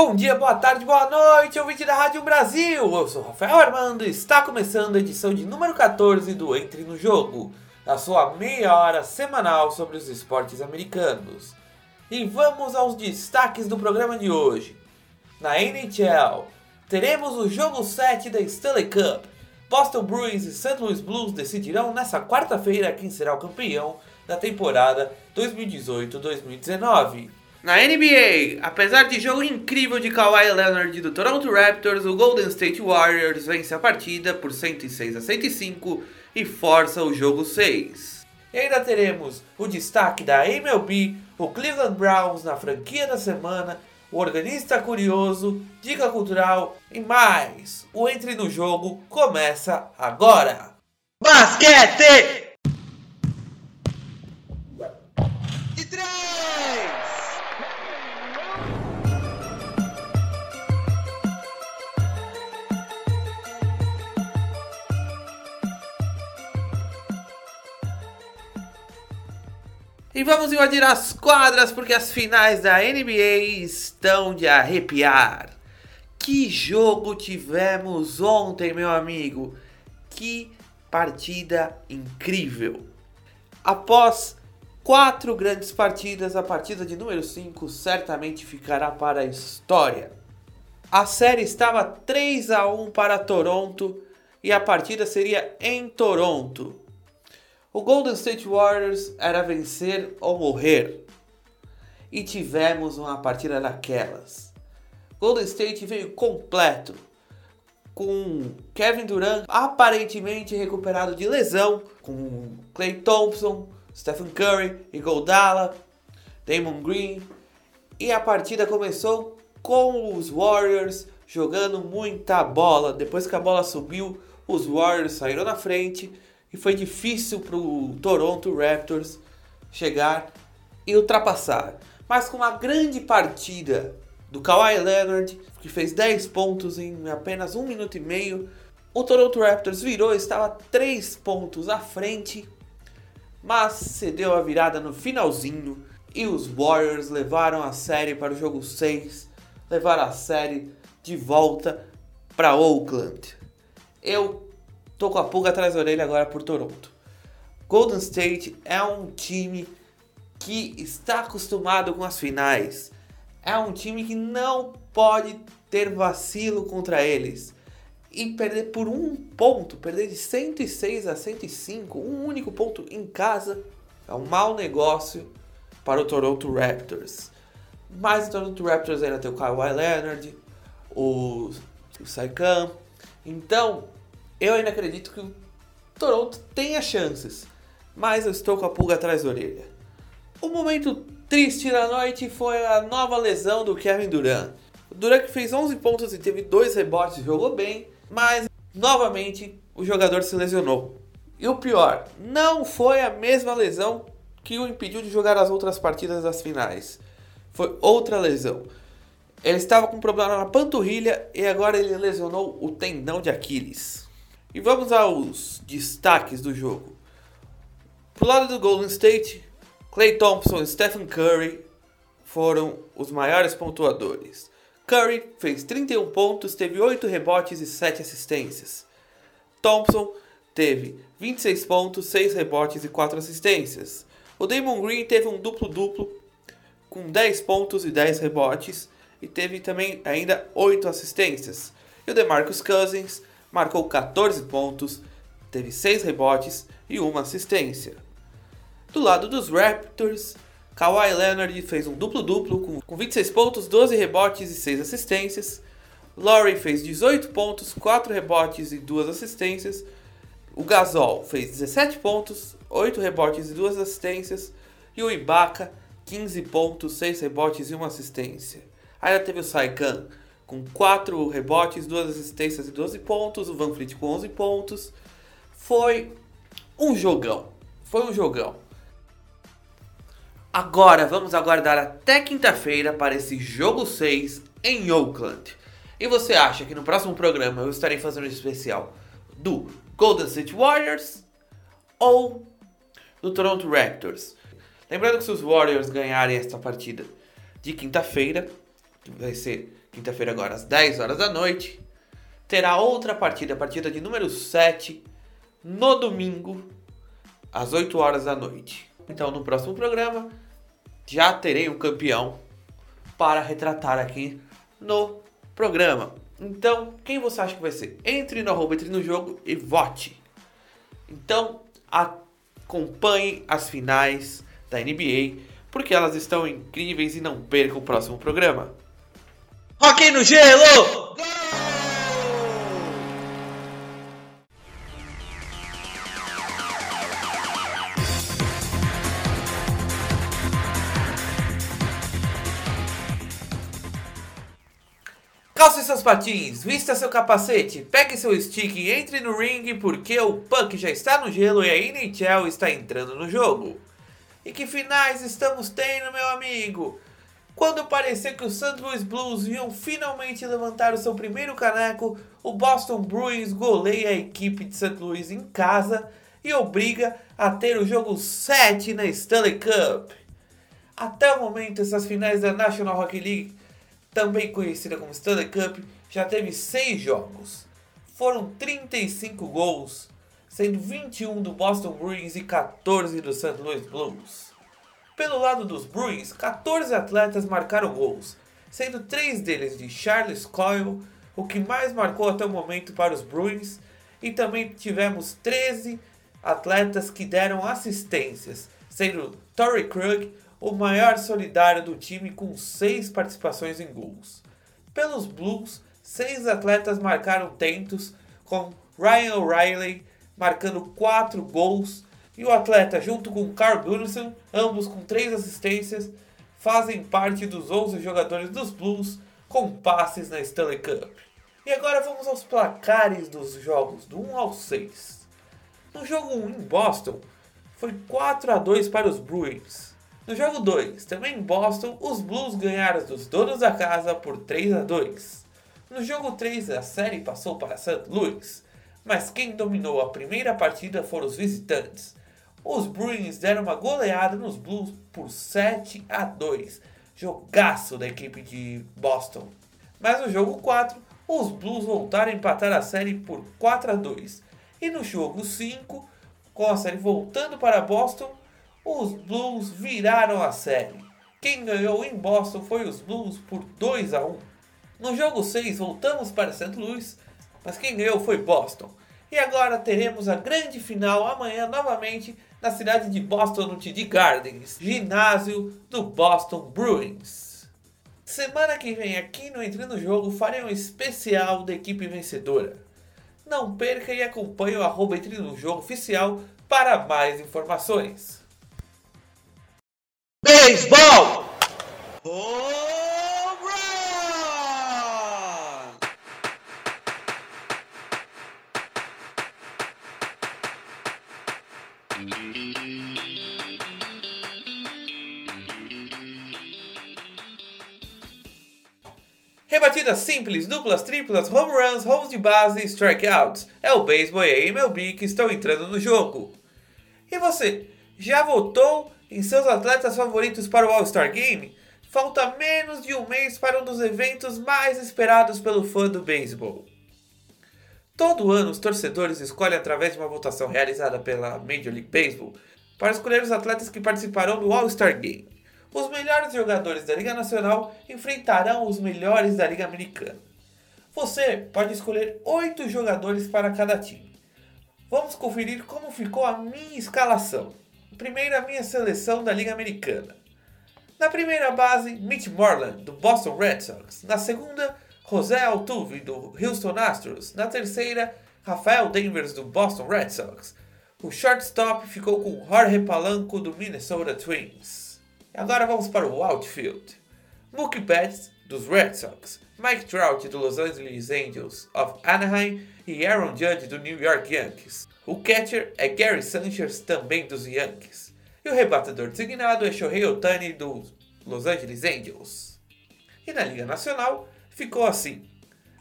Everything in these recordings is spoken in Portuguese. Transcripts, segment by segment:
Bom dia, boa tarde, boa noite, ouvinte da Rádio Brasil! Eu sou Rafael Armando e está começando a edição de número 14 do Entre no Jogo, a sua meia hora semanal sobre os esportes americanos. E vamos aos destaques do programa de hoje. Na NHL, teremos o jogo 7 da Stanley Cup. Boston Bruins e St. Louis Blues decidirão nessa quarta-feira quem será o campeão da temporada 2018-2019. Na NBA, apesar de jogo incrível de Kawhi Leonard do Toronto Raptors, o Golden State Warriors vence a partida por 106 a 105 e força o jogo 6. E ainda teremos o destaque da MLB, o Cleveland Browns na franquia da semana, o organista curioso, dica cultural e mais. O Entre no Jogo começa agora. Basquete! E vamos invadir as quadras porque as finais da NBA estão de arrepiar. Que jogo tivemos ontem, meu amigo? Que partida incrível! Após quatro grandes partidas, a partida de número 5 certamente ficará para a história. A série estava 3 a 1 para Toronto e a partida seria em Toronto. O Golden State Warriors era vencer ou morrer. E tivemos uma partida daquelas. Golden State veio completo, com Kevin Durant aparentemente recuperado de lesão, com Clay Thompson, Stephen Curry, Iguodala, Damon Green. E a partida começou com os Warriors jogando muita bola. Depois que a bola subiu, os Warriors saíram na frente e foi difícil para o Toronto Raptors chegar e ultrapassar. Mas com uma grande partida do Kawhi Leonard, que fez 10 pontos em apenas um minuto e meio, o Toronto Raptors virou, estava 3 pontos à frente, mas cedeu a virada no finalzinho e os Warriors levaram a série para o jogo 6, levaram a série de volta para Oakland. Eu Tô com a pulga atrás da orelha agora por Toronto. Golden State é um time que está acostumado com as finais. É um time que não pode ter vacilo contra eles. E perder por um ponto, perder de 106 a 105, um único ponto em casa, é um mau negócio para o Toronto Raptors. Mas o Toronto Raptors ainda tem o Kawhi Leonard, o, o Saikam. Então, eu ainda acredito que o Toronto tenha chances, mas eu estou com a pulga atrás da orelha. O momento triste da noite foi a nova lesão do Kevin Durant. O Durant fez 11 pontos e teve dois rebotes, jogou bem, mas novamente o jogador se lesionou. E o pior, não foi a mesma lesão que o impediu de jogar as outras partidas das finais. Foi outra lesão. Ele estava com problema na panturrilha e agora ele lesionou o tendão de Aquiles. E vamos aos destaques do jogo. Pro lado do Golden State, Clay Thompson e Stephen Curry foram os maiores pontuadores. Curry fez 31 pontos, teve 8 rebotes e 7 assistências. Thompson teve 26 pontos, 6 rebotes e 4 assistências. O Damon Green teve um duplo-duplo com 10 pontos e 10 rebotes e teve também ainda 8 assistências. E o DeMarcus Cousins marcou 14 pontos, teve 6 rebotes e uma assistência. Do lado dos Raptors, Kawhi Leonard fez um duplo-duplo com 26 pontos, 12 rebotes e 6 assistências. Laurie fez 18 pontos, 4 rebotes e 2 assistências. O Gasol fez 17 pontos, 8 rebotes e 2 assistências. E o Ibaka, 15 pontos, 6 rebotes e 1 assistência. Ainda teve o Saikan com 4 rebotes, 2 assistências e 12 pontos. O Van Fleet com 11 pontos. Foi um jogão. Foi um jogão. Agora vamos aguardar até quinta-feira para esse jogo 6 em Oakland. E você acha que no próximo programa eu estarei fazendo um especial do Golden State Warriors ou do Toronto Raptors? Lembrando que se os Warriors ganharem esta partida de quinta-feira, vai ser quinta-feira agora às 10 horas da noite, terá outra partida, a partida de número 7, no domingo, às 8 horas da noite. Então, no próximo programa, já terei um campeão para retratar aqui no programa. Então, quem você acha que vai ser? Entre no arroba, entre no jogo e vote. Então, acompanhe as finais da NBA, porque elas estão incríveis e não perca o próximo programa. Rock no gelo! Calce seus patins, vista seu capacete, pegue seu stick e entre no ringue porque o Punk já está no gelo e a NHL está entrando no jogo. E que finais estamos tendo, meu amigo? Quando parecia que os St. Louis Blues iam finalmente levantar o seu primeiro caneco, o Boston Bruins goleia a equipe de St. Louis em casa e obriga a ter o jogo 7 na Stanley Cup. Até o momento, essas finais da National Hockey League também conhecida como Stanley Cup, já teve 6 jogos. Foram 35 gols, sendo 21 do Boston Bruins e 14 do St. Louis Blues. Pelo lado dos Bruins, 14 atletas marcaram gols, sendo 3 deles de Charles Coyle, o que mais marcou até o momento para os Bruins, e também tivemos 13 atletas que deram assistências, sendo Torrey Krug, o maior solidário do time com seis participações em gols. Pelos Blues, seis atletas marcaram tentos, com Ryan O'Reilly marcando quatro gols e o atleta junto com Carl Gunnarsson, ambos com três assistências, fazem parte dos 11 jogadores dos Blues com passes na Stanley Cup. E agora vamos aos placares dos jogos do 1 ao 6. No jogo 1 em Boston, foi 4 a 2 para os Bruins. No jogo 2, também em Boston, os Blues ganharam dos donos da casa por 3 a 2. No jogo 3, a série passou para St. Louis, mas quem dominou a primeira partida foram os visitantes. Os Bruins deram uma goleada nos Blues por 7 a 2, jogaço da equipe de Boston. Mas no jogo 4, os Blues voltaram a empatar a série por 4 a 2. E no jogo 5, com a série voltando para Boston, os Blues viraram a série. Quem ganhou em Boston foi os Blues por 2 a 1. No jogo 6 voltamos para St. Louis, mas quem ganhou foi Boston. E agora teremos a grande final amanhã novamente na cidade de Boston no TD Gardens, ginásio do Boston Bruins. Semana que vem aqui no Entre no Jogo farei um especial da equipe vencedora. Não perca e acompanhe o arroba Entre no Jogo oficial para mais informações. Beisebol! Home run! Rebatidas simples, duplas, triplas, home runs, homes de base strikeouts. É o beisebol e a MLB que estão entrando no jogo. E você, já votou em seus atletas favoritos para o All-Star Game? Falta menos de um mês para um dos eventos mais esperados pelo fã do beisebol. Todo ano, os torcedores escolhem através de uma votação realizada pela Major League Baseball para escolher os atletas que participarão do All-Star Game. Os melhores jogadores da Liga Nacional enfrentarão os melhores da Liga Americana. Você pode escolher oito jogadores para cada time. Vamos conferir como ficou a minha escalação. Primeiro, a minha seleção da Liga Americana. Na primeira base, Mitch Moreland, do Boston Red Sox. Na segunda, José Altuve, do Houston Astros. Na terceira, Rafael Devers, do Boston Red Sox. O shortstop ficou com Jorge Palanco, do Minnesota Twins. Agora vamos para o outfield. Mookie Betts, dos Red Sox. Mike Trout, do Los Angeles Angels of Anaheim. E Aaron Judge, do New York Yankees. O catcher é Gary Sanchez, também dos Yankees. E o rebatedor designado é Shohei Otani, dos Los Angeles Angels. E na Liga Nacional, ficou assim.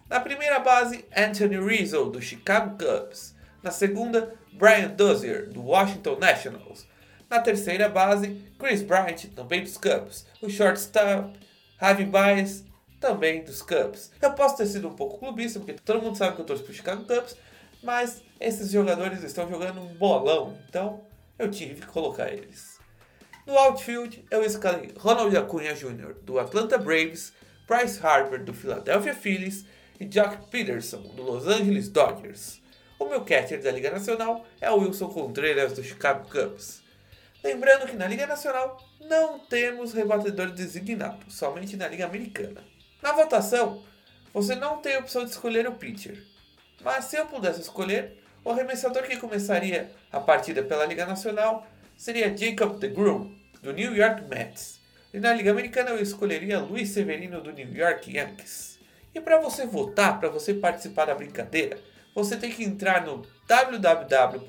Na primeira base, Anthony Rizzo, do Chicago Cubs. Na segunda, Brian Dozier, do Washington Nationals. Na terceira base, Chris Bryant, também dos Cubs. O shortstop, Javi Baez, também dos Cubs. Eu posso ter sido um pouco clubista, porque todo mundo sabe que eu torço pro Chicago Cubs, mas esses jogadores estão jogando um bolão, então eu tive que colocar eles. No outfield, eu escalei Ronald Acuna Jr. do Atlanta Braves, Bryce Harper do Philadelphia Phillies e Jock Peterson do Los Angeles Dodgers. O meu catcher da Liga Nacional é o Wilson Contreras do Chicago Cubs. Lembrando que na Liga Nacional não temos rebatedor designado, somente na Liga Americana. Na votação, você não tem a opção de escolher o pitcher. Mas se eu pudesse escolher, o arremessador que começaria a partida pela Liga Nacional seria Jacob DeGrom, do New York Mets. E na Liga Americana eu escolheria Luiz Severino, do New York Yankees. E para você votar, para você participar da brincadeira, você tem que entrar no www.mlb.com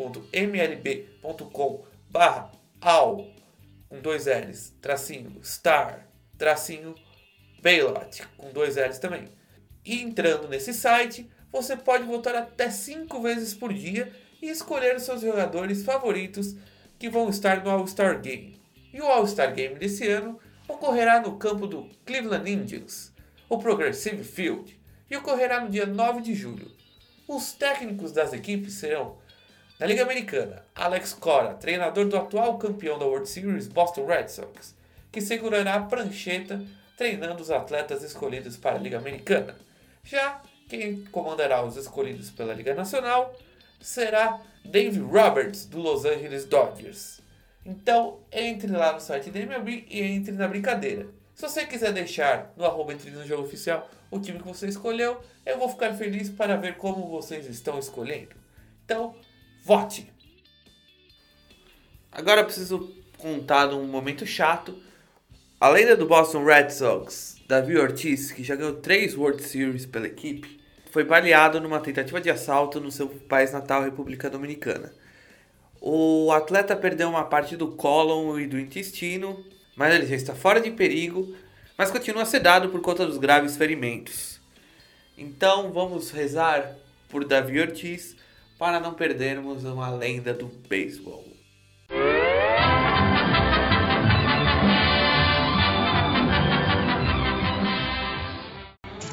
barra ao com dois L's, tracinho, star, tracinho, bailout, com dois L's também. E entrando nesse site, você pode votar até 5 vezes por dia e escolher os seus jogadores favoritos que vão estar no All-Star Game. E o All-Star Game desse ano ocorrerá no campo do Cleveland Indians, o Progressive Field, e ocorrerá no dia 9 de julho. Os técnicos das equipes serão, na Liga Americana, Alex Cora, treinador do atual campeão da World Series Boston Red Sox, que segurará a prancheta treinando os atletas escolhidos para a Liga Americana. Já quem comandará os escolhidos pela Liga Nacional será Dave Roberts, do Los Angeles Dodgers. Então, entre lá no site da MLB e entre na brincadeira. Se você quiser deixar no arroba entre no jogo oficial o time que você escolheu, eu vou ficar feliz para ver como vocês estão escolhendo. Então, vote! Agora eu preciso contar um momento chato. A lenda do Boston Red Sox, Davi Ortiz, que já ganhou três World Series pela equipe, foi baleado numa tentativa de assalto no seu país natal, República Dominicana. O atleta perdeu uma parte do cólon e do intestino, mas ele já está fora de perigo, mas continua sedado por conta dos graves ferimentos. Então vamos rezar por Davi Ortiz para não perdermos uma lenda do beisebol.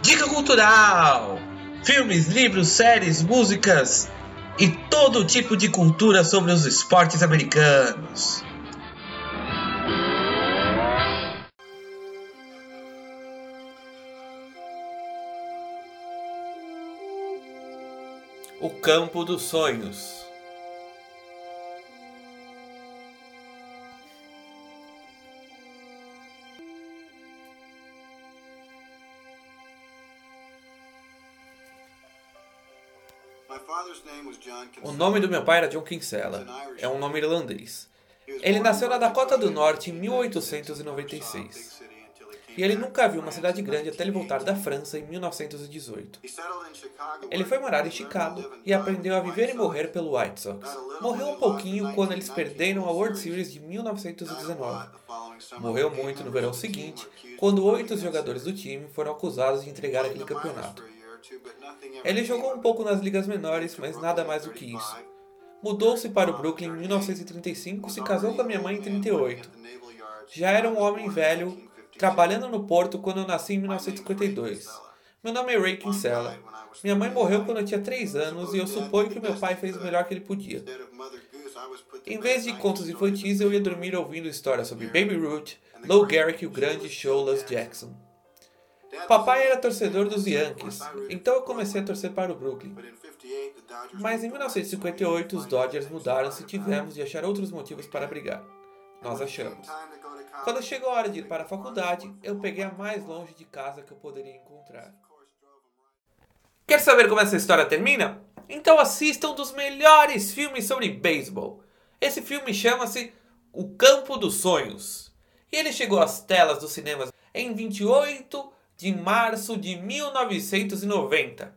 Dica cultural! Filmes, livros, séries, músicas e todo tipo de cultura sobre os esportes americanos. O Campo dos Sonhos. O nome do meu pai era John Kinsella. É um nome irlandês. Ele nasceu na Dakota do Norte em 1896. E ele nunca viu uma cidade grande até ele voltar da França em 1918. Ele foi morar em Chicago e aprendeu a viver e morrer pelo White Sox. Morreu um pouquinho quando eles perderam a World Series de 1919. Morreu muito no verão seguinte, quando oito jogadores do time foram acusados de entregar aquele campeonato. Ele jogou um pouco nas ligas menores, mas nada mais do que isso. Mudou-se para o Brooklyn em 1935, se casou com a minha mãe em 38. Já era um homem velho, trabalhando no porto quando eu nasci em 1952. Meu nome é Ray Kinsella. Minha mãe morreu quando eu tinha 3 anos e eu suponho que meu pai fez o melhor que ele podia. Em vez de contos infantis, eu ia dormir ouvindo histórias sobre Baby Ruth, Lou Gehrig e o grande Shoeless Jackson. Papai era torcedor dos Yankees, então eu comecei a torcer para o Brooklyn. Mas em 1958 os Dodgers mudaram-se e tivemos de achar outros motivos para brigar. Nós achamos. Quando chegou a hora de ir para a faculdade, eu peguei a mais longe de casa que eu poderia encontrar. Quer saber como essa história termina? Então assista um dos melhores filmes sobre beisebol. Esse filme chama-se O Campo dos Sonhos. E ele chegou às telas dos cinemas em 28 de março de 1990.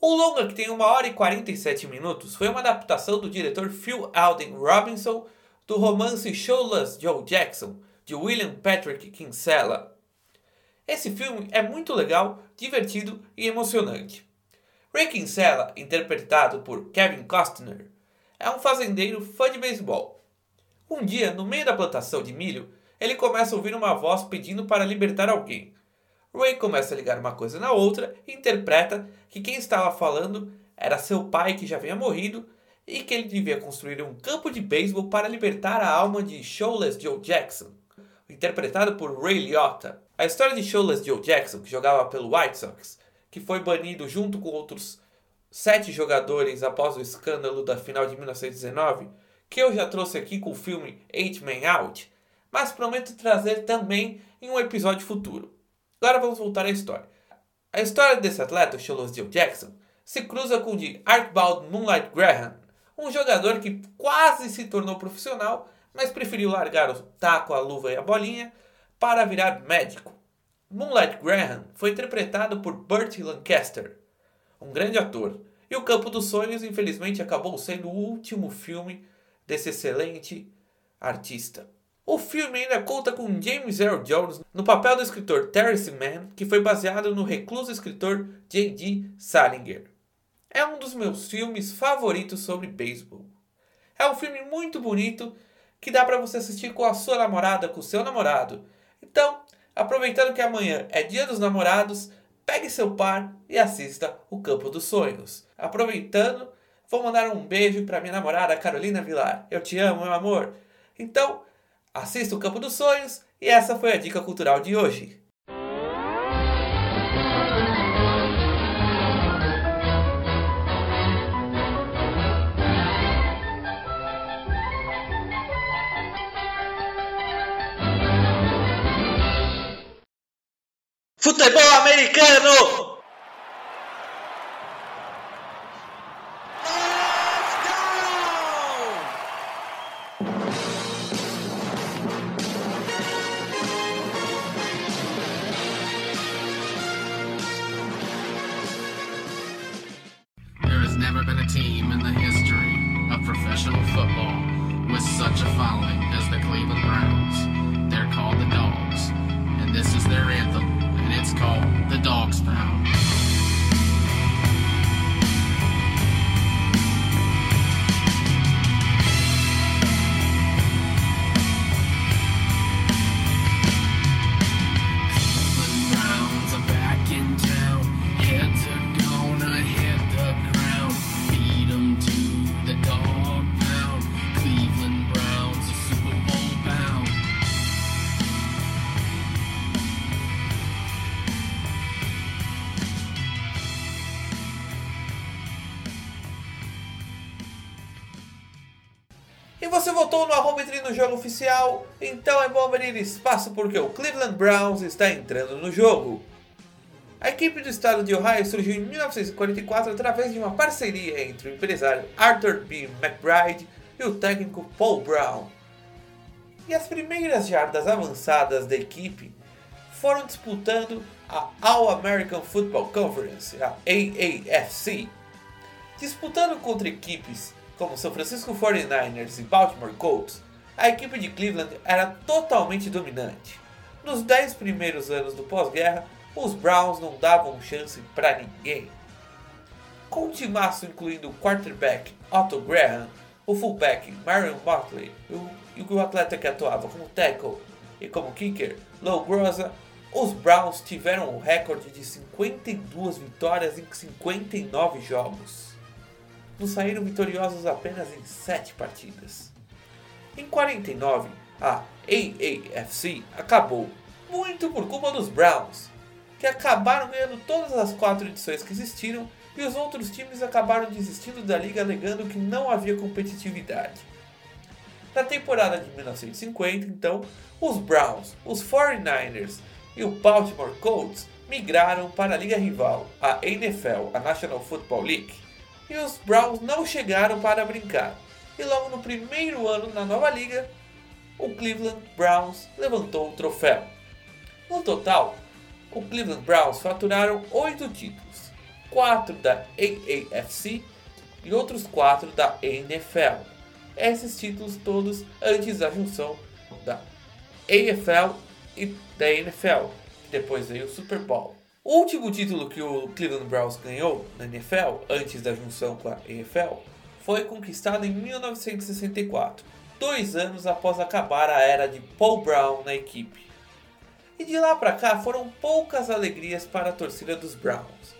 O longa, que tem 1 hora e 47 minutos, foi uma adaptação do diretor Phil Alden Robinson do romance Showless Joe Jackson, de William Patrick Kinsella. Esse filme é muito legal, divertido e emocionante. Ray Kinsella, interpretado por Kevin Costner, é um fazendeiro fã de beisebol. Um dia, no meio da plantação de milho, ele começa a ouvir uma voz pedindo para libertar alguém. Ray começa a ligar uma coisa na outra e interpreta que quem estava falando era seu pai que já havia morrido e que ele devia construir um campo de beisebol para libertar a alma de Showless Joe Jackson, interpretado por Ray Liotta. A história de Showless Joe Jackson, que jogava pelo White Sox, que foi banido junto com outros sete jogadores após o escândalo da final de 1919, que eu já trouxe aqui com o filme Eight Man Out, mas prometo trazer também em um episódio futuro. Agora vamos voltar à história. A história desse atleta, Showless Joe Jackson, se cruza com o de Archibald Moonlight Graham, um jogador que quase se tornou profissional, mas preferiu largar o taco, a luva e a bolinha para virar médico. Moonlight Graham foi interpretado por Burt Lancaster, um grande ator, e O Campo dos Sonhos, infelizmente, acabou sendo o último filme desse excelente artista. O filme ainda conta com James Earl Jones no papel do escritor Terence Mann, que foi baseado no recluso escritor J.D. Salinger. É um dos meus filmes favoritos sobre beisebol. É um filme muito bonito que dá para você assistir com a sua namorada, com o seu namorado. Então, aproveitando que amanhã é Dia dos Namorados, pegue seu par e assista O Campo dos Sonhos. Aproveitando, vou mandar um beijo para minha namorada Carolina Vilar. Eu te amo, meu amor. Então, assista O Campo dos Sonhos e essa foi a dica cultural de hoje. Futebol americano! E você votou no arrômetro no jogo oficial, então é bom abrir espaço porque o Cleveland Browns está entrando no jogo. A equipe do estado de Ohio surgiu em 1944 através de uma parceria entre o empresário Arthur B. McBride e o técnico Paul Brown. E as primeiras jardas avançadas da equipe foram disputando a All American Football Conference, a AAFC, disputando contra equipes como São Francisco 49ers e Baltimore Colts, a equipe de Cleveland era totalmente dominante. Nos 10 primeiros anos do pós-guerra, os Browns não davam chance para ninguém. Com um timaço incluindo o quarterback Otto Graham, o fullback Marion Motley e o, o atleta que atuava como tackle e como kicker, Lou Groza, os Browns tiveram o recorde de 52 vitórias em 59 jogos não saíram vitoriosos apenas em 7 partidas. Em 49, a AAFC acabou, muito por culpa dos Browns, que acabaram ganhando todas as quatro edições que existiram e os outros times acabaram desistindo da liga alegando que não havia competitividade. Na temporada de 1950, então, os Browns, os 49ers e o Baltimore Colts migraram para a liga rival, a NFL, a National Football League e os Browns não chegaram para brincar. E logo no primeiro ano na nova liga, o Cleveland Browns levantou o troféu. No total, o Cleveland Browns faturaram oito títulos, quatro da AAFC e outros quatro da NFL. Esses títulos todos antes da junção da AFL e da NFL, depois veio o Super Bowl. O último título que o Cleveland Browns ganhou na NFL, antes da junção com a EFL, foi conquistado em 1964, dois anos após acabar a era de Paul Brown na equipe. E de lá para cá foram poucas alegrias para a torcida dos Browns.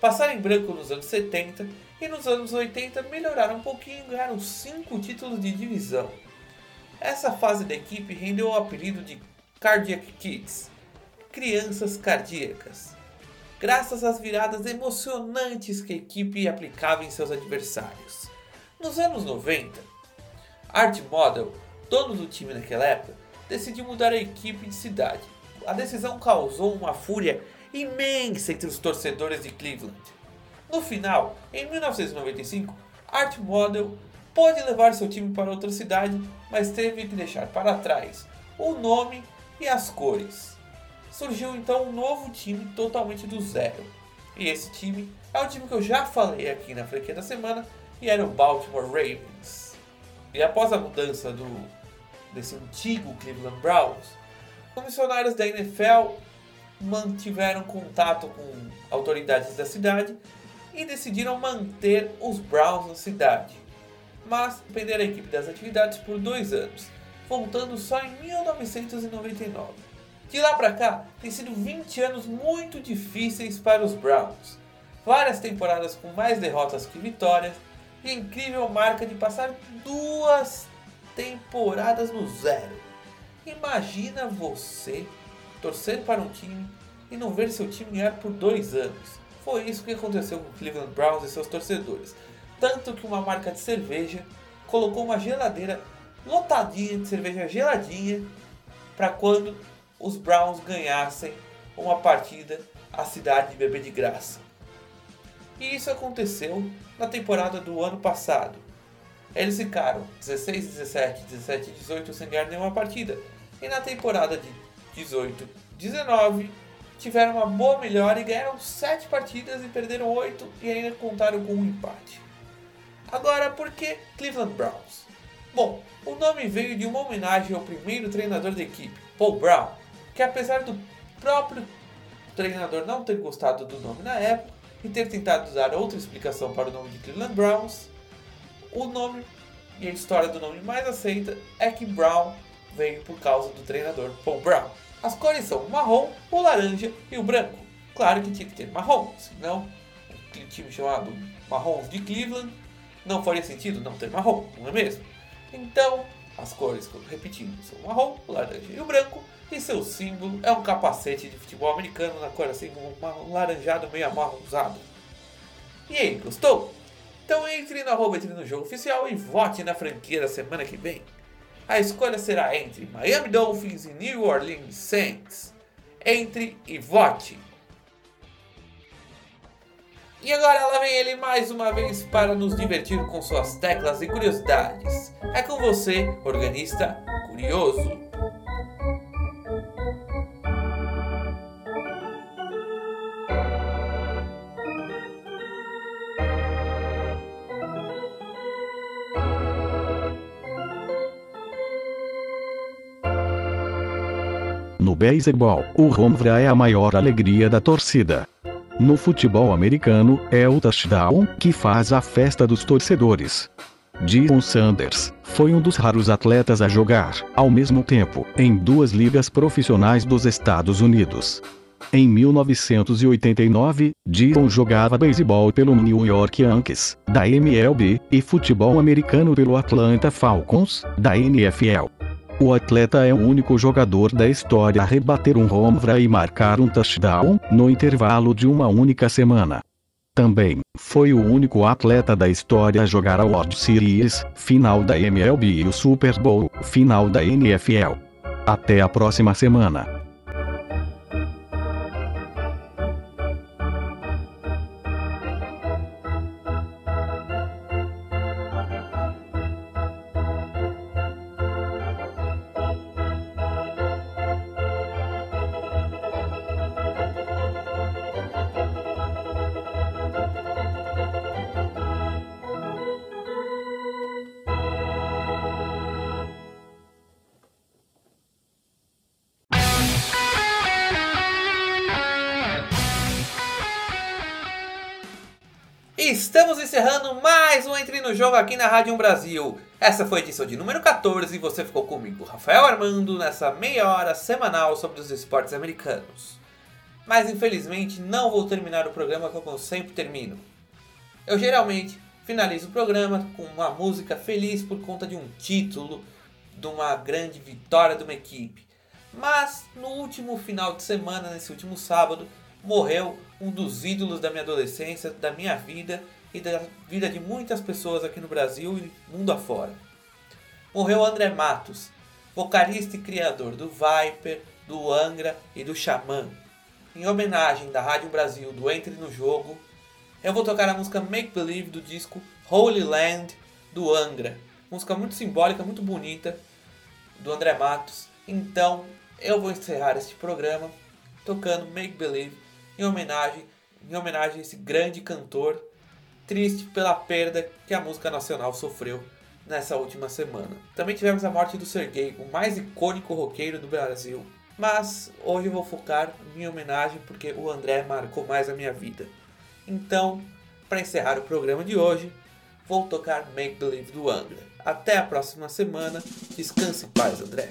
Passaram em branco nos anos 70 e nos anos 80 melhoraram um pouquinho e ganharam 5 títulos de divisão. Essa fase da equipe rendeu o apelido de Cardiac Kids crianças cardíacas graças às viradas emocionantes que a equipe aplicava em seus adversários. Nos anos 90, Art Model, dono do time naquela época, decidiu mudar a equipe de cidade. A decisão causou uma fúria imensa entre os torcedores de Cleveland. No final, em 1995, Art Model pôde levar seu time para outra cidade, mas teve que deixar para trás o nome e as cores surgiu então um novo time totalmente do zero. E esse time é o time que eu já falei aqui na franquia da semana e era o Baltimore Ravens. E após a mudança do desse antigo Cleveland Browns, comissionários da NFL mantiveram contato com autoridades da cidade e decidiram manter os Browns na cidade, mas suspenderam a equipe das atividades por dois anos, voltando só em 1999. De lá para cá, tem sido 20 anos muito difíceis para os Browns. Várias temporadas com mais derrotas que vitórias e a incrível marca de passar duas temporadas no zero. Imagina você torcer para um time e não ver seu time ganhar por dois anos. Foi isso que aconteceu com o Cleveland Browns e seus torcedores. Tanto que uma marca de cerveja colocou uma geladeira lotadinha de cerveja geladinha para quando os Browns ganhassem uma partida à cidade de bebê de graça. E isso aconteceu na temporada do ano passado. Eles ficaram 16, 17, 17 e 18 sem ganhar nenhuma partida. E na temporada de 18, 19 tiveram uma boa melhora e ganharam 7 partidas e perderam 8 e ainda contaram com um empate. Agora, por que Cleveland Browns? Bom, o nome veio de uma homenagem ao primeiro treinador da equipe, Paul Brown, que apesar do próprio treinador não ter gostado do nome na época e ter tentado dar outra explicação para o nome de Cleveland Browns, o nome e a história do nome mais aceita é que Brown veio por causa do treinador Paul Brown. As cores são o marrom, o laranja e o branco. Claro que tinha que ter marrom, senão um time chamado Marrons de Cleveland não faria sentido não ter marrom, não é mesmo? Então, as cores, repetindo, são o marrom, o laranja e o branco, e seu símbolo é um capacete de futebol americano na cor assim, um laranjado meio amarronzado. E aí, gostou? Então entre no arroba entre no jogo oficial e vote na franquia da semana que vem. A escolha será entre Miami Dolphins e New Orleans Saints. Entre e vote! E agora ela vem ele mais uma vez para nos divertir com suas teclas e curiosidades. É com você, organista curioso. No beisebol, o run é a maior alegria da torcida. No futebol americano, é o touchdown que faz a festa dos torcedores. Dion Sanders foi um dos raros atletas a jogar, ao mesmo tempo, em duas ligas profissionais dos Estados Unidos. Em 1989, Dion jogava beisebol pelo New York Yankees, da MLB, e futebol americano pelo Atlanta Falcons, da NFL. O atleta é o único jogador da história a rebater um home run e marcar um touchdown, no intervalo de uma única semana. Também, foi o único atleta da história a jogar a World Series, final da MLB e o Super Bowl, final da NFL. Até a próxima semana. Estamos encerrando mais um Entre no Jogo aqui na Rádio 1 Brasil. Essa foi a edição de número 14 e você ficou comigo, Rafael Armando, nessa meia hora semanal sobre os esportes americanos. Mas infelizmente não vou terminar o programa como eu sempre termino. Eu geralmente finalizo o programa com uma música feliz por conta de um título, de uma grande vitória de uma equipe. Mas no último final de semana, nesse último sábado, morreu um dos ídolos da minha adolescência, da minha vida e da vida de muitas pessoas aqui no Brasil e mundo afora. Morreu André Matos, vocalista e criador do Viper, do Angra e do Xamã. Em homenagem da Rádio Brasil do Entre no Jogo, eu vou tocar a música Make Believe do disco Holy Land do Angra. Música muito simbólica, muito bonita do André Matos. Então eu vou encerrar este programa tocando Make Believe em homenagem, em homenagem a esse grande cantor triste pela perda que a música nacional sofreu nessa última semana. Também tivemos a morte do Sergei, o mais icônico roqueiro do Brasil. Mas hoje eu vou focar minha homenagem porque o André marcou mais a minha vida. Então, para encerrar o programa de hoje, vou tocar Make Believe do Angra. Até a próxima semana. Descanse em paz, André.